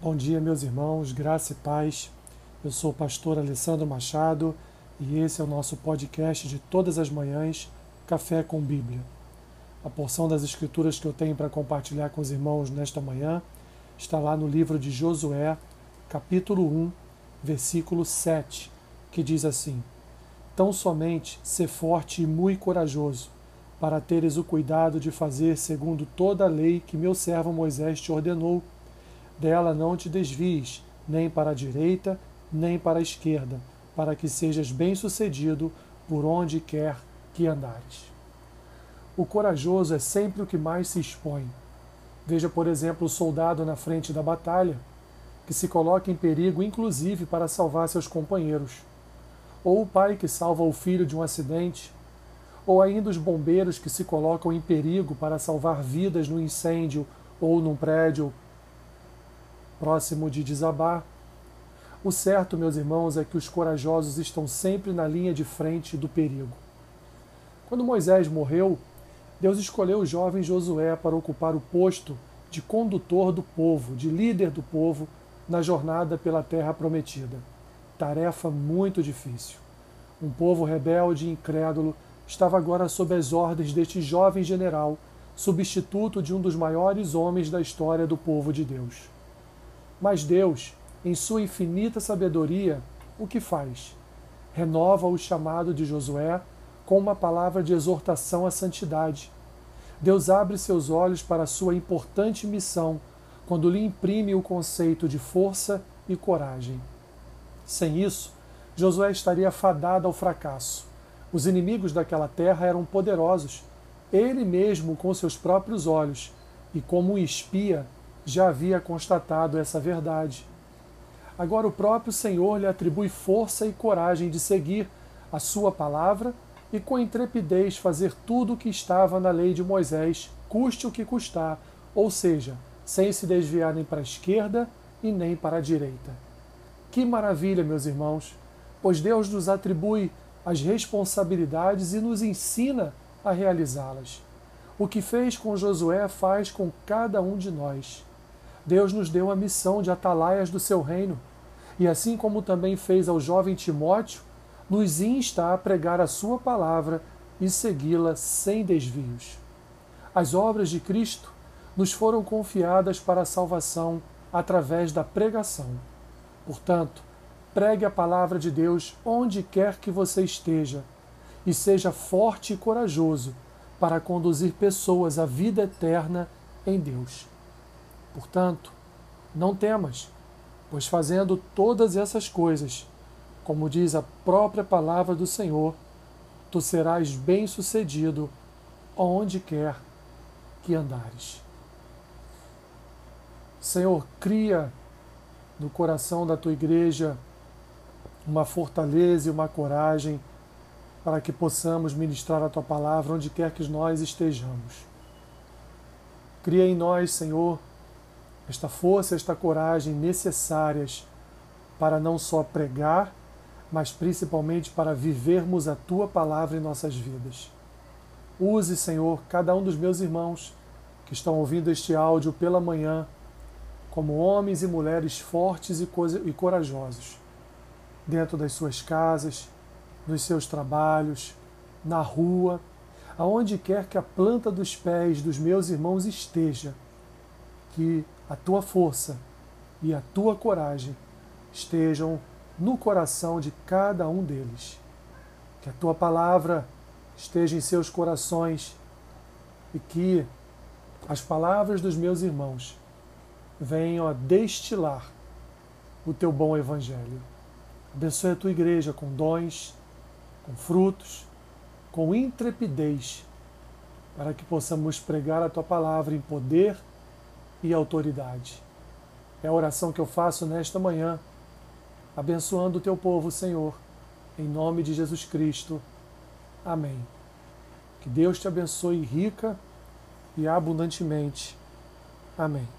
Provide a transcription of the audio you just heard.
Bom dia, meus irmãos, graça e paz. Eu sou o pastor Alessandro Machado e esse é o nosso podcast de todas as manhãs, Café com Bíblia. A porção das escrituras que eu tenho para compartilhar com os irmãos nesta manhã está lá no livro de Josué, capítulo 1, versículo 7, que diz assim: Tão somente ser forte e muito corajoso, para teres o cuidado de fazer segundo toda a lei que meu servo Moisés te ordenou dela não te desvies, nem para a direita, nem para a esquerda, para que sejas bem-sucedido por onde quer que andares. O corajoso é sempre o que mais se expõe. Veja, por exemplo, o soldado na frente da batalha, que se coloca em perigo inclusive para salvar seus companheiros. Ou o pai que salva o filho de um acidente, ou ainda os bombeiros que se colocam em perigo para salvar vidas no incêndio ou num prédio próximo de desabar. O certo, meus irmãos, é que os corajosos estão sempre na linha de frente do perigo. Quando Moisés morreu, Deus escolheu o jovem Josué para ocupar o posto de condutor do povo, de líder do povo, na jornada pela terra prometida. Tarefa muito difícil. Um povo rebelde e incrédulo estava agora sob as ordens deste jovem general, substituto de um dos maiores homens da história do povo de Deus. Mas Deus, em sua infinita sabedoria, o que faz? Renova o chamado de Josué com uma palavra de exortação à santidade. Deus abre seus olhos para a sua importante missão quando lhe imprime o conceito de força e coragem. Sem isso, Josué estaria fadado ao fracasso. Os inimigos daquela terra eram poderosos. Ele mesmo, com seus próprios olhos, e como um espia, já havia constatado essa verdade. Agora o próprio Senhor lhe atribui força e coragem de seguir a sua palavra e com intrepidez fazer tudo o que estava na lei de Moisés, custe o que custar, ou seja, sem se desviar nem para a esquerda e nem para a direita. Que maravilha, meus irmãos, pois Deus nos atribui as responsabilidades e nos ensina a realizá-las. O que fez com Josué faz com cada um de nós. Deus nos deu a missão de atalaias do seu reino, e assim como também fez ao jovem Timóteo, nos insta a pregar a sua palavra e segui-la sem desvios. As obras de Cristo nos foram confiadas para a salvação através da pregação. Portanto, pregue a palavra de Deus onde quer que você esteja e seja forte e corajoso para conduzir pessoas à vida eterna em Deus. Portanto, não temas, pois fazendo todas essas coisas, como diz a própria palavra do Senhor, tu serás bem-sucedido onde quer que andares. Senhor, cria no coração da tua igreja uma fortaleza e uma coragem para que possamos ministrar a tua palavra onde quer que nós estejamos. Cria em nós, Senhor, esta força, esta coragem necessárias para não só pregar, mas principalmente para vivermos a tua palavra em nossas vidas. Use, Senhor, cada um dos meus irmãos que estão ouvindo este áudio pela manhã como homens e mulheres fortes e corajosos, dentro das suas casas, nos seus trabalhos, na rua, aonde quer que a planta dos pés dos meus irmãos esteja, que a tua força e a tua coragem estejam no coração de cada um deles. Que a tua palavra esteja em seus corações e que as palavras dos meus irmãos venham a destilar o teu bom evangelho. Abençoe a tua igreja com dons, com frutos, com intrepidez, para que possamos pregar a tua palavra em poder e autoridade. É a oração que eu faço nesta manhã, abençoando o teu povo, Senhor, em nome de Jesus Cristo. Amém. Que Deus te abençoe rica e abundantemente. Amém.